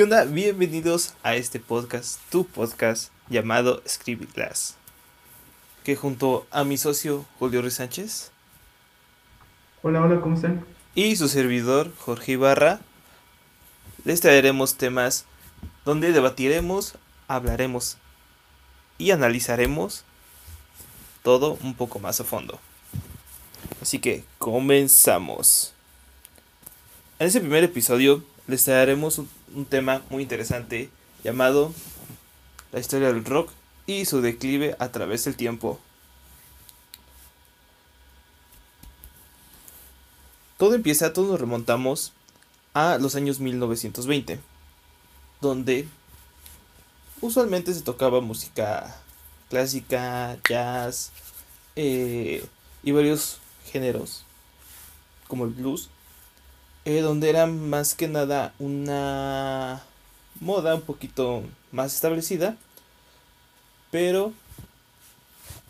¿Qué onda? Bienvenidos a este podcast, tu podcast llamado Scribit Glass. Que junto a mi socio Julio Ruiz Sánchez. Hola, hola, ¿cómo están? Y su servidor Jorge Ibarra. Les traeremos temas donde debatiremos, hablaremos y analizaremos todo un poco más a fondo. Así que comenzamos. En este primer episodio les traeremos un, un, tema muy interesante llamado La historia del rock y su declive a través del tiempo. Todo empieza, todos nos remontamos a los años 1920, donde usualmente se tocaba música clásica, jazz eh, y varios géneros, como el blues, eh, donde era más que nada una moda un poquito más establecida, pero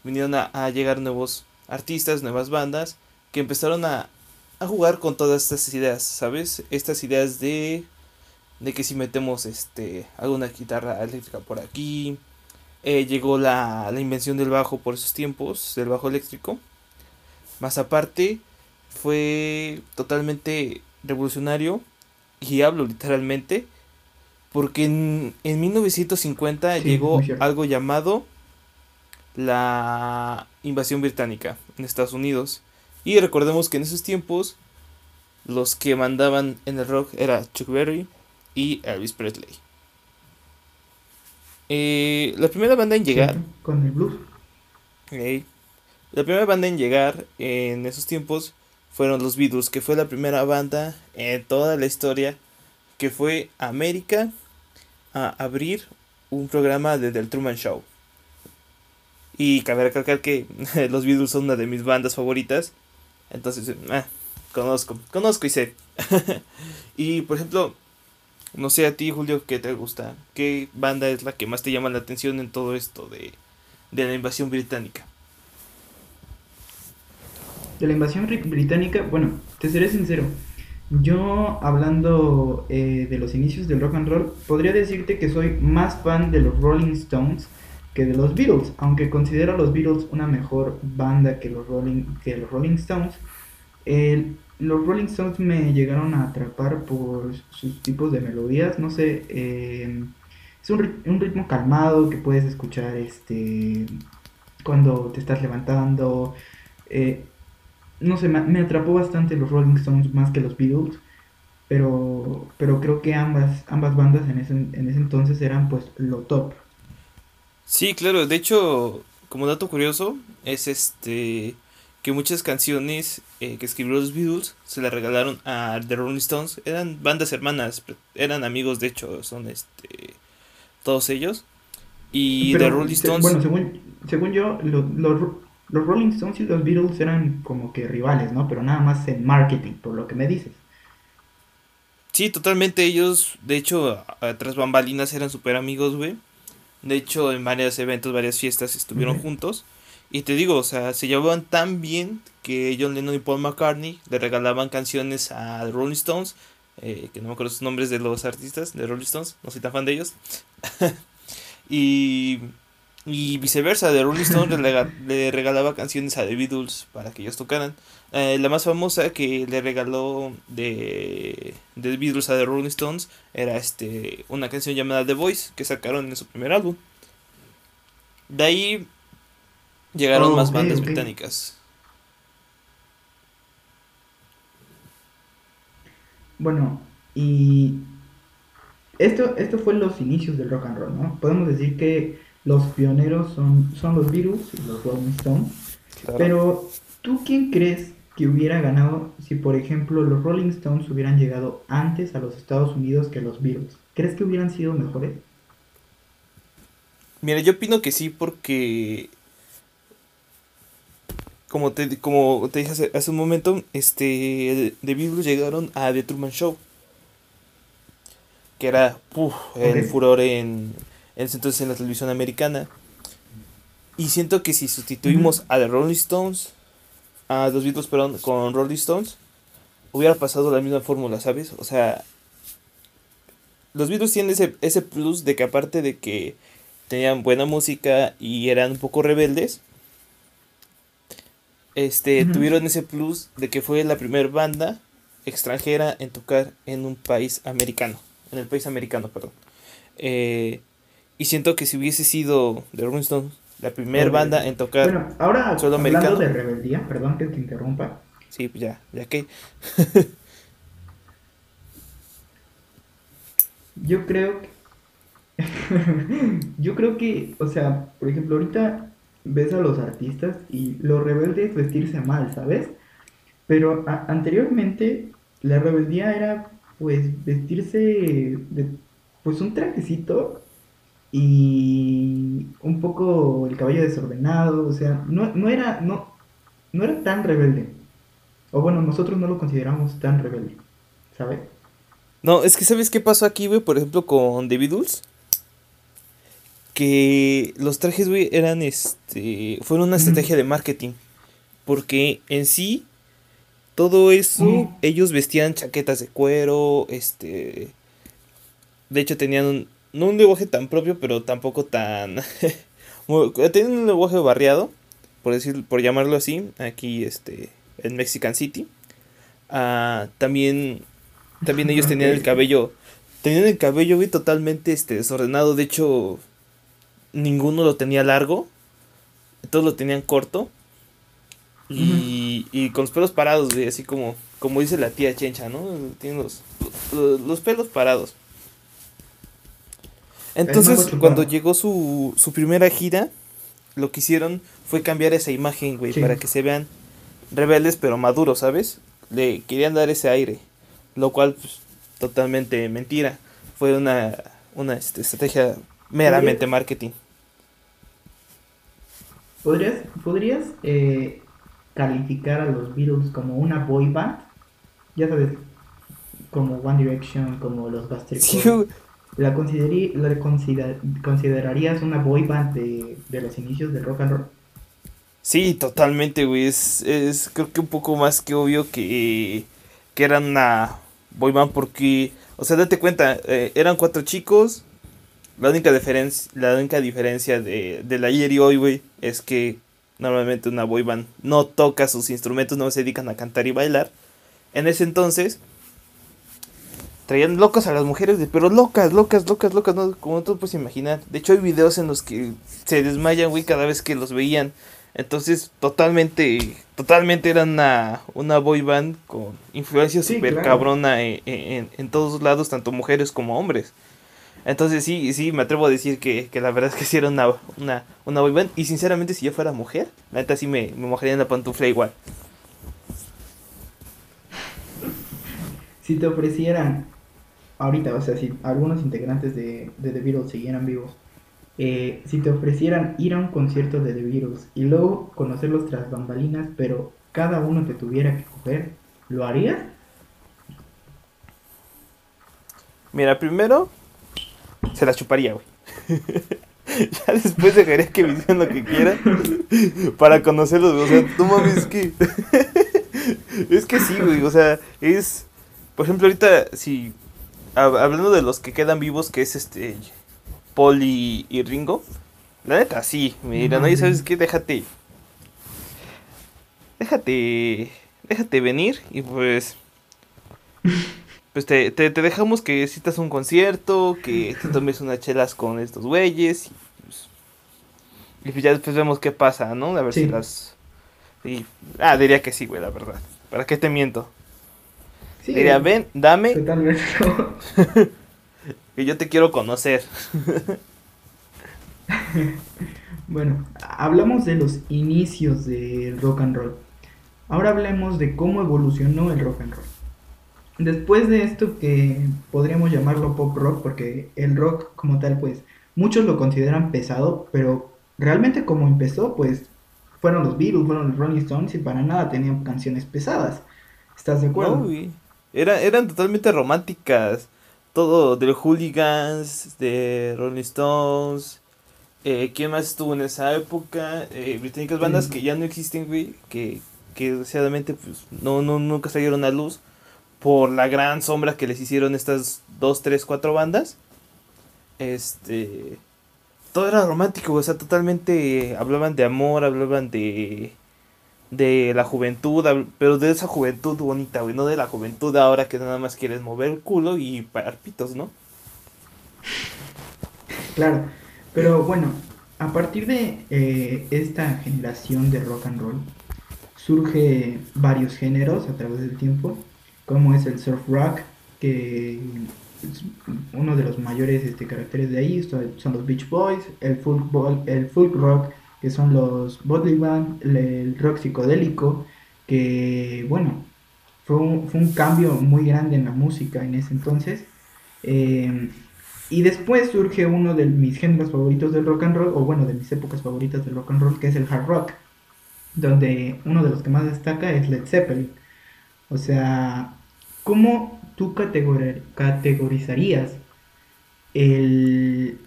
vinieron a, llegar nuevos artistas, nuevas bandas, que empezaron a, a jugar con todas estas ideas, ¿sabes? Estas ideas de, de que si metemos este, alguna guitarra eléctrica por aquí, eh, llegó la, la invención del bajo por esos tiempos, del bajo eléctrico, más aparte fue totalmente revolucionario, y hablo literalmente, porque en, en 1950 sí, llegó algo llamado la invasión británica en Estados Unidos. Y recordemos que en esos tiempos los que mandaban en el rock era Chuck Berry y Elvis Presley. Eh, la primera banda en llegar... Sí, con el blues. La primera banda en llegar en esos tiempos fueron los Beatles, que fue la primera banda en toda la historia que fue a América a abrir un programa de The Truman Show. Y cabe recalcar que los Beatles son una de mis bandas favoritas. Entonces, eh, conozco, conozco y sé. y por ejemplo, no sé a ti, Julio, ¿qué te gusta? ¿Qué banda es la que más te llama la atención en todo esto de, de la invasión británica? De la invasión británica, bueno, te seré sincero. Yo, hablando eh, de los inicios del rock and roll, podría decirte que soy más fan de los Rolling Stones que de los Beatles, aunque considero a los Beatles una mejor banda que los Rolling, que los Rolling Stones. Los Rolling Stones me llegaron a atrapar por sus tipos de melodías, no sé, eh, es un, un, ritmo calmado que puedes escuchar este cuando te estás levantando. Eh, no sé, me, atrapó bastante los Rolling Stones más que los Beatles, pero, pero creo que ambas, ambas bandas en ese, en ese entonces eran pues lo top. Sí, claro, de hecho, como dato curioso, es este que muchas canciones eh, que escribió los Beatles se las regalaron a The Rolling Stones, eran bandas hermanas, eran amigos de hecho, son este todos ellos. Y pero, The Rolling Stones... Bueno, según, según yo, los... Lo, los Rolling Stones y los Beatles eran como que rivales, ¿no? Pero nada más en marketing, por lo que me dices. Sí, totalmente. Ellos, de hecho, tras bambalinas eran súper amigos, güey. De hecho, en varios eventos, varias fiestas estuvieron juntos. Y te digo, o sea, se llevaban tan bien que John Lennon y Paul McCartney le regalaban canciones a Rolling Stones. Eh, que no me acuerdo sus nombres de los artistas de Rolling Stones, no soy tan fan de ellos. y y viceversa, de Rolling Stone le, regalaba canciones a The Beatles para que ellos tocaran. Eh, la más famosa que le regaló de, de The Beatles a The Rolling Stones era este una canción llamada The Voice que sacaron en su primer álbum. De ahí llegaron oh, más bandas okay. británicas. Bueno, y esto, esto fue los inicios del rock and roll, ¿no? Podemos decir que los pioneros son, son los Beatles y los Rolling Stones. Claro. Pero, ¿tú quién crees que hubiera ganado si, por ejemplo, los Rolling Stones hubieran llegado antes a los Estados Unidos que los Beatles? ¿Crees que hubieran sido mejores? Mira, yo opino que sí porque... Como te, como te dije hace, hace un momento, este, The Beatles llegaron a The Truman Show. Que era uf, el okay. furor en, en ese entonces en la televisión americana. Y siento que si sustituimos a The Rolling Stones, a los Beatles, perdón, con Rolling Stones, hubiera pasado la misma fórmula, ¿sabes? O sea, los Beatles tienen ese, ese plus de que aparte de que tenían buena música y eran un poco rebeldes, este, tuvieron ese plus de que fue la primera banda extranjera en tocar en un país americano, en el país americano, perdón. Eh, y siento que si hubiese sido The Rolling Stones la primera banda en tocar bueno, ahora solo hablando de rebeldía, perdón que te interrumpa. Sí, pues ya, ya que. Yo creo que Yo creo que, o sea, por ejemplo, ahorita ves a los artistas y lo rebelde es vestirse mal, ¿sabes? Pero anteriormente la rebeldía era pues vestirse de pues un trajecito y un poco el cabello desordenado, o sea, no, no era no no era tan rebelde. O bueno, nosotros no lo consideramos tan rebelde, ¿sabes? No, es que ¿sabes qué pasó aquí, güey? Por ejemplo, con David que los trajes, güey, eran este. Fueron una estrategia de marketing. Porque en sí, todo eso, ellos vestían chaquetas de cuero, este. De hecho, tenían un. No un lenguaje tan propio, pero tampoco tan. tenían un lenguaje barriado, por decir, por llamarlo así, aquí, este. En Mexican City. Ah, también. También ellos tenían el cabello. Tenían el cabello, totalmente este, desordenado. De hecho, ninguno lo tenía largo, todos lo tenían corto. Y, y con los pelos parados, así como, como dice la tía Chencha, ¿no? Tienen los, los, pelos parados. Entonces, cuando llegó su, su primera gira, lo que hicieron fue cambiar esa imagen, güey, para que se vean rebeldes pero maduros, ¿sabes? Le querían dar ese aire, lo cual, pues, totalmente mentira. Fue una, una este, estrategia meramente marketing. ¿Podrías, podrías eh, calificar a los Beatles como una boy band? Ya sabes, como One Direction, como los Bastard ¿La, la considerarías una boy band de, de, los inicios del rock and roll? Sí, totalmente, güey. Es, es creo que un poco más que obvio que, que eran una boy band porque, o sea, date cuenta, eh, eran cuatro chicos, la única diferencia, la única diferencia de, la ayer y hoy, güey, es que normalmente una boy band no toca sus instrumentos, no se dedican a cantar y bailar. En ese entonces traían locas a las mujeres, pero locas, locas, locas, locas, ¿no? como tú puedes imaginar. De hecho hay videos en los que se desmayan, güey, cada vez que los veían. Entonces, totalmente, totalmente era una, una boy band con influencia super cabrona en, en, todos lados, tanto mujeres como hombres. Entonces sí, sí, me atrevo a decir que, la verdad es que sí era una, una, una boy band. Y sinceramente, si yo fuera mujer, la neta sí me, me mojaría en la pantufla igual. Si te ofrecieran, ahorita, o sea, si algunos integrantes de, The Beatles siguieran vivos, eh, si te ofrecieran ir a un concierto de The Beatles y luego conocerlos tras bambalinas, pero cada uno te tuviera que coger, ¿lo harías? Mira, primero, se la chuparía, güey. ya después dejaría que me lo que quieran para conocerlos, O sea, no mames, es que. es que sí, güey. O sea, es. Por ejemplo, ahorita, si. Hablando de los que quedan vivos, que es este. Paul y, Ringo. La neta, sí. Mira, no, ¿sabes qué? Déjate. Déjate. Déjate venir y pues pues te, te, dejamos que citas un concierto, que te tomes unas chelas con estos güeyes. Y pues, y pues ya después vemos qué pasa, ¿no? A ver si las... Y, ah, diría que sí, güey, la verdad. ¿Para qué te miento? Diría, ven, dame... que yo te quiero conocer. bueno, hablamos de los inicios del rock and roll. Ahora hablemos de cómo evolucionó el rock and roll. Después de esto que podríamos llamarlo pop rock, porque el rock como tal, pues muchos lo consideran pesado, pero realmente como empezó, pues fueron los Beatles, fueron los Rolling Stones y para nada tenían canciones pesadas. ¿Estás de acuerdo? Era, eran totalmente románticas. Todo de Hooligans, de Rolling Stones. Eh, ¿Quién más estuvo en esa época? Eh, británicas bandas que ya no existen, güey. Que, que desgraciadamente pues, no, no, nunca salieron a luz por la gran sombra que les hicieron estas dos, tres, cuatro bandas. Este. Todo era romántico, o sea, totalmente hablaban de amor, hablaban de. De la juventud, pero de esa juventud bonita, güey, no de la juventud ahora que nada más quieres mover el culo y parar pitos, ¿no? Claro, pero bueno, a partir de eh, esta generación de rock and roll, surge varios géneros a través del tiempo, como es el surf rock, que es uno de los mayores este, caracteres de ahí son los Beach Boys, el el folk rock, que son los Bodley Band, el rock psicodélico, que bueno, fue un, fue un cambio muy grande en la música en ese entonces. Eh, y después surge uno de mis géneros favoritos del rock and roll, o bueno, de mis épocas favoritas del rock and roll, que es el hard rock, donde uno de los que más destaca es Led Zeppelin. O sea, ¿cómo tú categorizarías el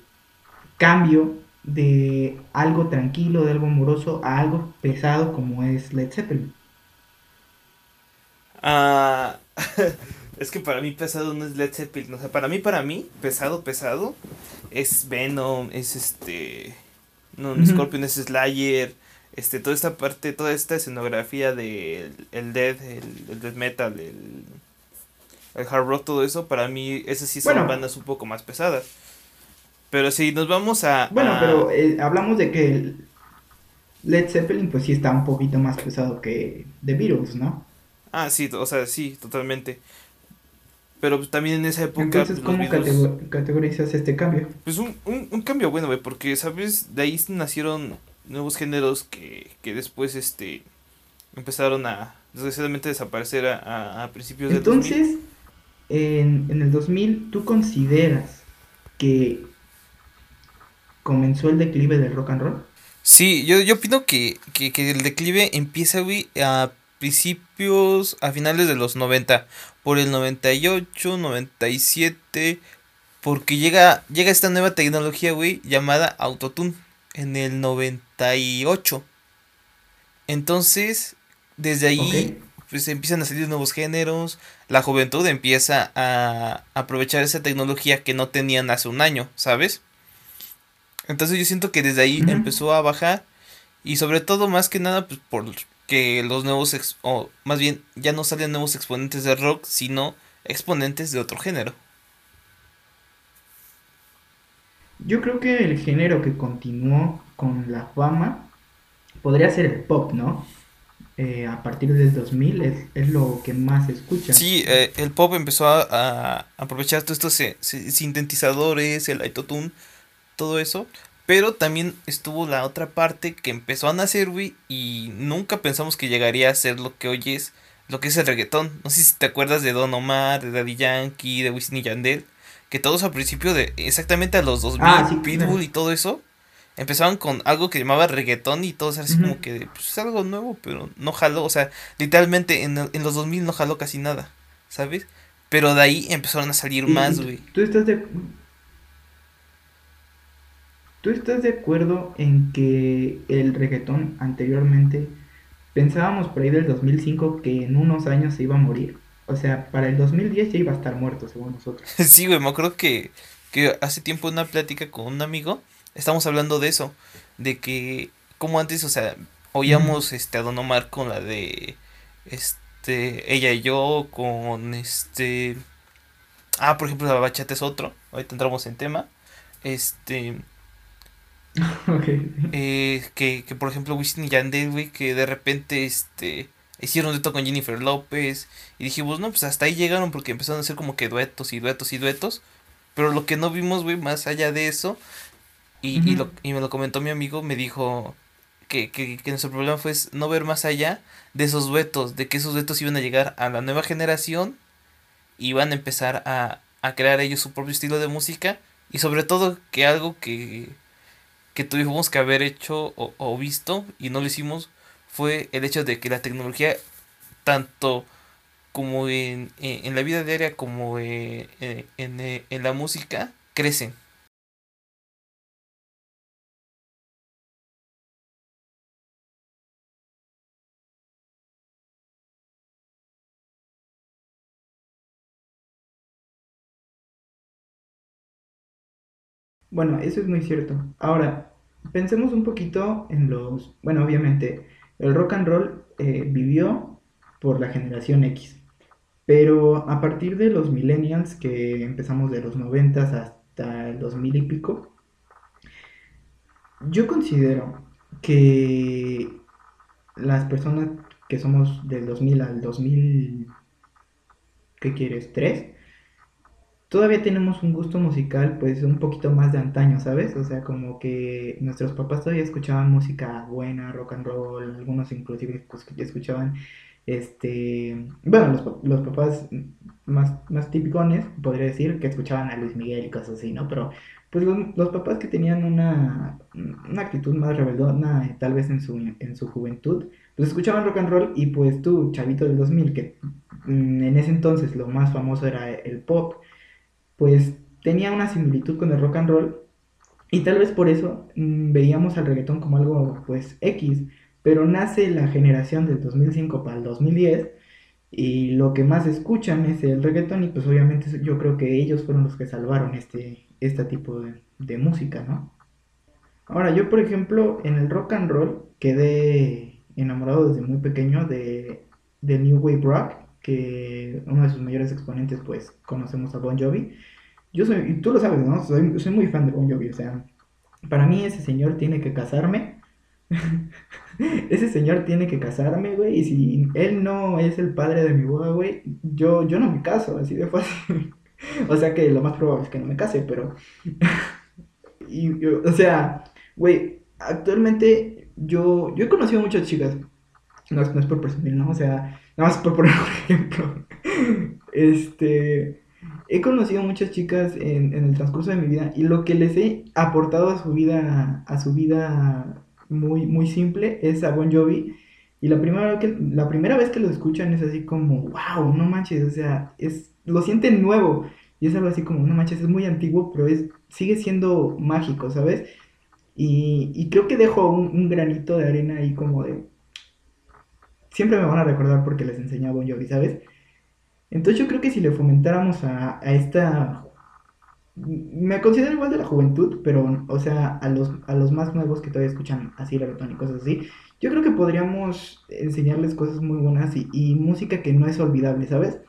cambio de algo tranquilo, de algo amoroso, a algo pesado como es Led Zeppelin? Ah. Es que para mí pesado no es Led Zeppelin. O sea, para mí, para mí, pesado, pesado, es Venom, es este. No, Scorpion, es Slayer. Este, toda esta parte, toda esta escenografía de el death, el, death metal, el, el hard rock, todo eso, para mí, esas sí son bandas un poco más pesadas. Pero si nos vamos a. Bueno, pero eh, hablamos de que Led Zeppelin, pues sí está un poquito más pesado que The Beatles, ¿no? Ah, sí, o sea, sí, totalmente. Pero pues, también en esa época. Entonces, pues, ¿cómo categorizas este cambio? Pues un, un, cambio bueno, güey, porque, ¿sabes? De ahí nacieron nuevos géneros que, que después este empezaron a, desgraciadamente, desaparecer a, a, principios del Entonces, en, en el 2000, ¿tú consideras que comenzó el declive del rock and roll? Sí, yo, yo opino que, que, que el declive empieza, güey, a principios, a finales de los 90, por el 98, 97, porque llega, llega esta nueva tecnología, güey, llamada Autotune, en el 98. Entonces, desde ahí, pues empiezan a salir nuevos géneros, la juventud empieza a aprovechar esa tecnología que no tenían hace un año, ¿sabes? Entonces yo siento que desde ahí empezó a bajar y sobre todo más que nada pues por que los nuevos, o más bien ya no salen nuevos exponentes de rock, sino exponentes de otro género. Yo creo que el género que continuó con la fama podría ser el pop, ¿no? Eh, a partir del 2000 es, es, lo que más se escucha. Sí, eh, el pop empezó a, a aprovechar todos estos eh, sintetizadores, el autotune, todo eso, pero también estuvo la otra parte que empezó a nacer, güey, y nunca pensamos que llegaría a ser lo que hoy es, lo que es el reggaetón. No sé si te acuerdas de Don Omar, de Daddy Yankee, de Wisin y Yandel, que todos al principio de exactamente a los 2000, ah, Pitbull y todo eso, empezaban con algo que llamaba reggaetón y todo era así como que pues, es algo nuevo, pero no jaló, o sea, literalmente en, en los 2000 no jaló casi nada, ¿sabes? Pero de ahí empezaron a salir más, güey. ¿Tú estás de ¿Tú estás de acuerdo en que el reggaetón anteriormente pensábamos por ahí del 2005 que en unos años se iba a morir? O sea, para el 2010 ya iba a estar muerto, según nosotros. Sí, güey, me acuerdo que, que hace tiempo en una plática con un amigo estamos hablando de eso, de que como antes, o sea, oíamos este a Don Omar con la de este ella y yo con este ah, por ejemplo, la bachata es otro, ahorita entramos en tema. Este eh, que, que por ejemplo Wisin y Yandel, güey, que de repente este hicieron dueto con Jennifer López y dijimos, no, pues hasta ahí llegaron porque empezaron a hacer como que duetos y duetos y duetos, pero lo que no vimos, güey, más allá de eso, y, y, lo, y me lo comentó mi amigo, me dijo que, que, que nuestro problema fue no ver más allá de esos duetos, de que esos duetos iban a llegar a la nueva generación, iban a empezar a, a crear ellos su propio estilo de música, y sobre todo que algo que que tuvimos que haber hecho o, visto y no lo hicimos fue el hecho de que la tecnología, tanto como en, en la vida diaria como en, en, en la música, crecen. Bueno, eso es muy cierto. Ahora, pensemos un poquito en los... Bueno, obviamente, el rock and roll eh, vivió por la generación X. Pero a partir de los millennials, que empezamos de los 90 hasta el 2000 y pico, yo considero que las personas que somos del 2000 al 2000, ¿qué quieres? ¿3? Todavía tenemos un gusto musical pues un poquito más de antaño, ¿sabes? O sea, como que nuestros papás todavía escuchaban música buena, rock and roll, algunos inclusive escuchaban este, bueno, los, papás más, más tipicones, podría decir, que escuchaban a Luis Miguel y cosas así, ¿no? Pero pues los, papás que tenían una, una actitud más rebeldona, eh, tal vez en su, en su juventud, pues escuchaban rock and roll y pues tú, chavito del 2000, que mm, en ese entonces lo más famoso era el pop, pues tenía una similitud con el rock and roll y tal vez por eso mm, veíamos al reggaetón como algo pues X, pero nace la generación del 2005 para el 2010 y lo que más escuchan es el reggaetón y pues obviamente yo creo que ellos fueron los que salvaron este, este tipo de, música, ¿no? Ahora, yo por ejemplo en el rock and roll quedé enamorado desde muy pequeño de, de New Wave Rock, que uno de sus mayores exponentes pues conocemos a Bon Jovi. Yo soy, y tú lo sabes, ¿no? Soy, soy muy fan de Bon Jovi, o sea, para mí ese señor tiene que casarme Ese señor tiene que casarme, güey. Y si él no es el padre de mi boda, güey, yo, yo no me caso, así de fácil. o sea que lo más probable es que no me case, pero. y, o sea, güey, actualmente yo, yo he conocido muchas chicas. No, no es por presumir, ¿no? O sea, nada más por poner un ejemplo. este. He conocido muchas chicas en, en, el transcurso de mi vida y lo que les he aportado a su vida, a su vida muy, muy simple, es a Bon Jovi. Y la primera, que, la primera vez que lo escuchan es así como, wow, no manches, o sea, es, lo sienten nuevo. Y es algo así como, no manches, es muy antiguo, pero es, sigue siendo mágico, ¿sabes? Y, y creo que dejo un, granito de arena ahí como de... Siempre me van a recordar porque les enseñé a Bon Jovi, ¿sabes? Entonces yo creo que si le fomentáramos a, a esta me considero igual de la juventud, pero, o sea, a los, a los más nuevos que todavía escuchan así reggaetón y cosas así, yo creo que podríamos enseñarles cosas muy buenas y, música que no es olvidable, ¿sabes?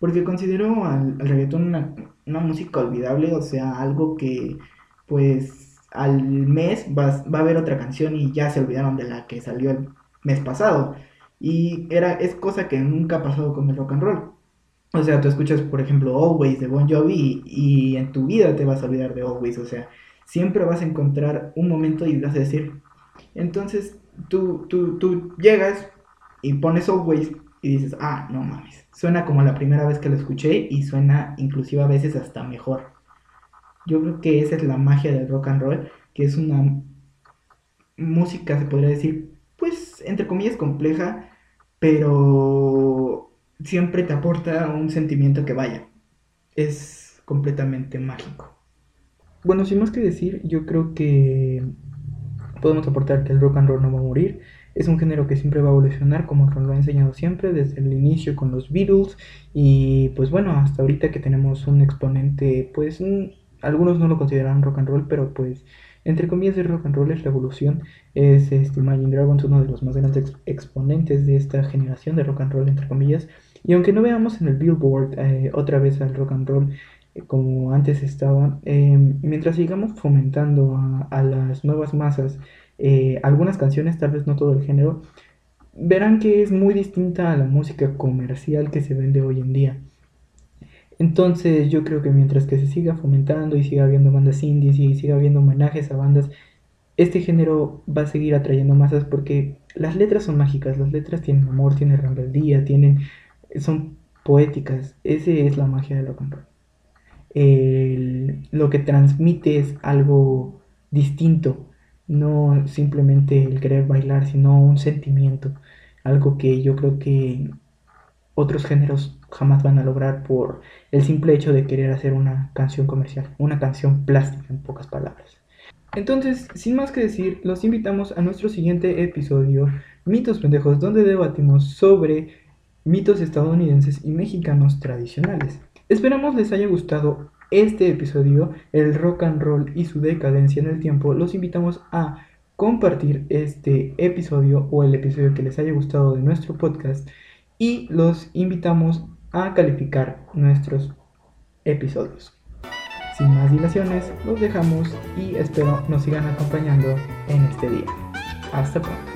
Porque considero al, reggaetón una, una, música olvidable, o sea, algo que, pues, al mes va, va a haber otra canción y ya se olvidaron de la que salió el mes pasado. Y era, es cosa que nunca ha pasado con el rock and roll. O sea, tú escuchas, por ejemplo, Always de Bon Jovi y, en tu vida te vas a olvidar de Always. O sea, siempre vas a encontrar un momento y vas a decir. Entonces, tú, tú, tú llegas y pones Always y dices, ah, no mames. Suena como la primera vez que lo escuché y suena inclusive a veces hasta mejor. Yo creo que esa es la magia del rock and roll, que es una música, se podría decir, pues, entre comillas, compleja, pero siempre te aporta un sentimiento que vaya. Es completamente mágico. Bueno, sin más que decir, yo creo que podemos aportar que el rock and roll no va a morir. Es un género que siempre va a evolucionar, como nos lo ha enseñado siempre, desde el inicio con los Beatles. Y pues bueno, hasta ahorita que tenemos un exponente, pues algunos no lo consideran rock and roll, pero pues entre comillas de rock and roll es la evolución. Es este, Imagine Dragons uno de los más grandes exponentes de esta generación de rock and roll, entre comillas. Y aunque no veamos en el Billboard eh, otra vez al rock and roll eh, como antes estaba, eh, mientras sigamos fomentando a, las nuevas masas algunas canciones, tal vez no todo el género, verán que es muy distinta a la música comercial que se vende hoy en día. Entonces yo creo que mientras que se siga fomentando y siga habiendo bandas indies y siga habiendo homenajes a bandas, este género va a seguir atrayendo masas porque las letras son mágicas, las letras tienen amor, tienen rebeldía, tienen son poéticas. Ese es la magia rock and roll. lo que transmite es algo distinto, no simplemente el querer bailar, sino un sentimiento, algo que yo creo que otros géneros jamás van a lograr por el simple hecho de querer hacer una canción comercial, una canción plástica en pocas palabras. Entonces, sin más que decir, los invitamos a nuestro siguiente episodio, Mitos Pendejos, donde debatimos sobre mitos estadounidenses y mexicanos tradicionales. Esperamos les haya gustado este episodio, el rock and roll y su decadencia en el tiempo, los invitamos a compartir este episodio o el episodio que les haya gustado de nuestro podcast y los invitamos a calificar nuestros episodios. Sin más dilaciones, los dejamos y espero nos sigan acompañando en este día. Hasta pronto.